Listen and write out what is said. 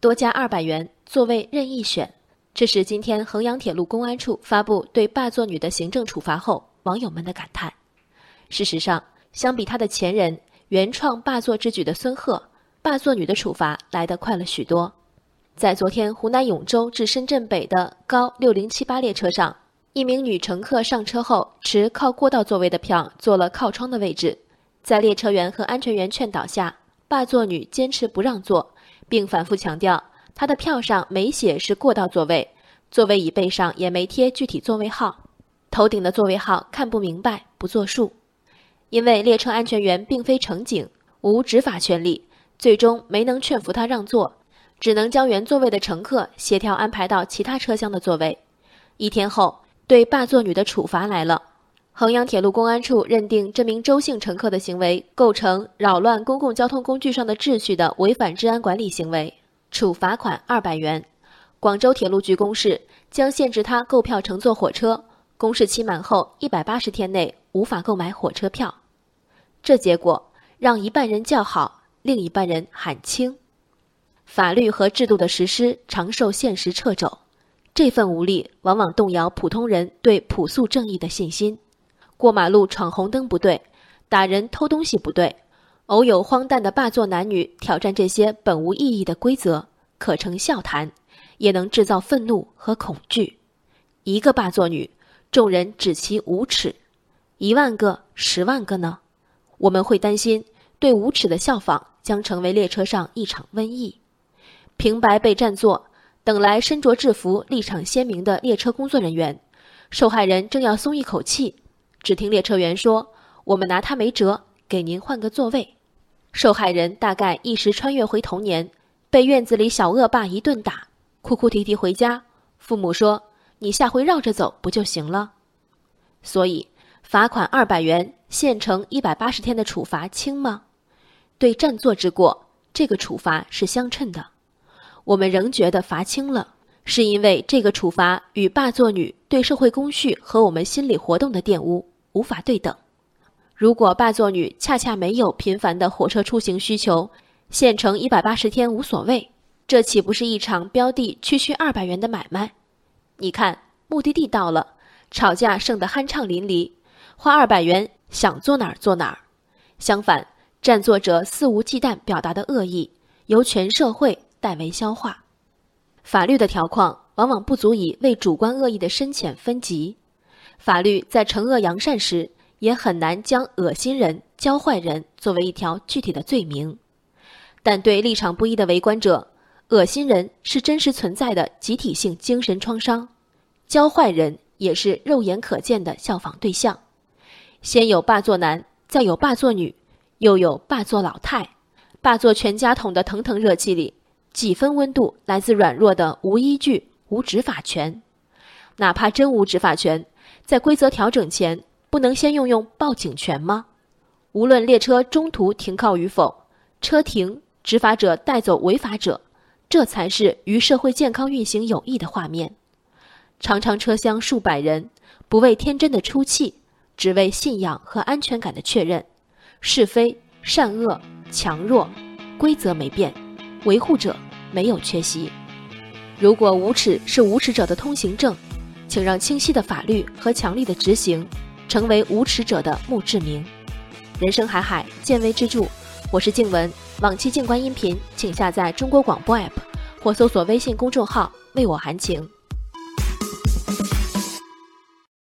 多加二百元，座位任意选。这是今天衡阳铁路公安处发布对霸座女的行政处罚后，网友们的感叹。事实上，相比他的前人原创霸座之举的孙贺，霸座女的处罚来得快了许多。在昨天湖南永州至深圳北的高六零七八列车上，一名女乘客上车后持靠过道座位的票坐了靠窗的位置，在列车员和安全员劝导下，霸座女坚持不让座，并反复强调他的票上没写是过道座位，座位椅背上也没贴具体座位号，头顶的座位号看不明白，不作数。因为列车安全员并非乘警，无执法权利，最终没能劝服他让座，只能将原座位的乘客协调安排到其他车厢的座位。一天后，对霸座女的处罚来了。衡阳铁路公安处认定这名周姓乘客的行为构成扰乱公共交通工具上的秩序的违反治安管理行为，处罚款二百元。广州铁路局公示，将限制他购票乘坐火车，公示期满后一百八十天内无法购买火车票。这结果让一半人叫好，另一半人喊轻。法律和制度的实施常受现实掣肘，这份无力往往动摇普通人对朴素正义的信心。过马路闯红灯不对，打人偷东西不对，偶有荒诞的霸座男女挑战这些本无意义的规则，可成笑谈，也能制造愤怒和恐惧。一个霸座女，众人指其无耻；一万个、十万个呢？我们会担心，对无耻的效仿将成为列车上一场瘟疫。平白被占座，等来身着制服、立场鲜明的列车工作人员，受害人正要松一口气，只听列车员说：“我们拿他没辙，给您换个座位。”受害人大概一时穿越回童年，被院子里小恶霸一顿打，哭哭啼啼回家，父母说：“你下回绕着走不就行了？”所以。罚款二百元，限乘一百八十天的处罚轻吗？对占座之过，这个处罚是相称的。我们仍觉得罚轻了，是因为这个处罚与霸座女对社会公序和我们心理活动的玷污无法对等。如果霸座女恰恰没有频繁的火车出行需求，限乘一百八十天无所谓，这岂不是一场标的区区二百元的买卖？你看，目的地到了，吵架胜得酣畅淋漓。花二百元想坐哪儿坐哪儿，相反，占座者肆无忌惮表达的恶意，由全社会代为消化。法律的条框往往不足以为主观恶意的深浅分级，法律在惩恶扬善时，也很难将恶心人、教坏人作为一条具体的罪名。但对立场不一的围观者，恶心人是真实存在的集体性精神创伤，教坏人也是肉眼可见的效仿对象。先有霸座男，再有霸座女，又有霸座老太，霸座全家桶的腾腾热气里，几分温度来自软弱的无依据、无执法权。哪怕真无执法权，在规则调整前，不能先用用报警权吗？无论列车中途停靠与否，车停，执法者带走违法者，这才是与社会健康运行有益的画面。长长车厢数百人，不为天真的出气。只为信仰和安全感的确认，是非善恶强弱，规则没变，维护者没有缺席。如果无耻是无耻者的通行证，请让清晰的法律和强力的执行成为无耻者的墓志铭。人生海海，见微知著。我是静文，往期静观音频请下载中国广播 APP 或搜索微信公众号为我含情。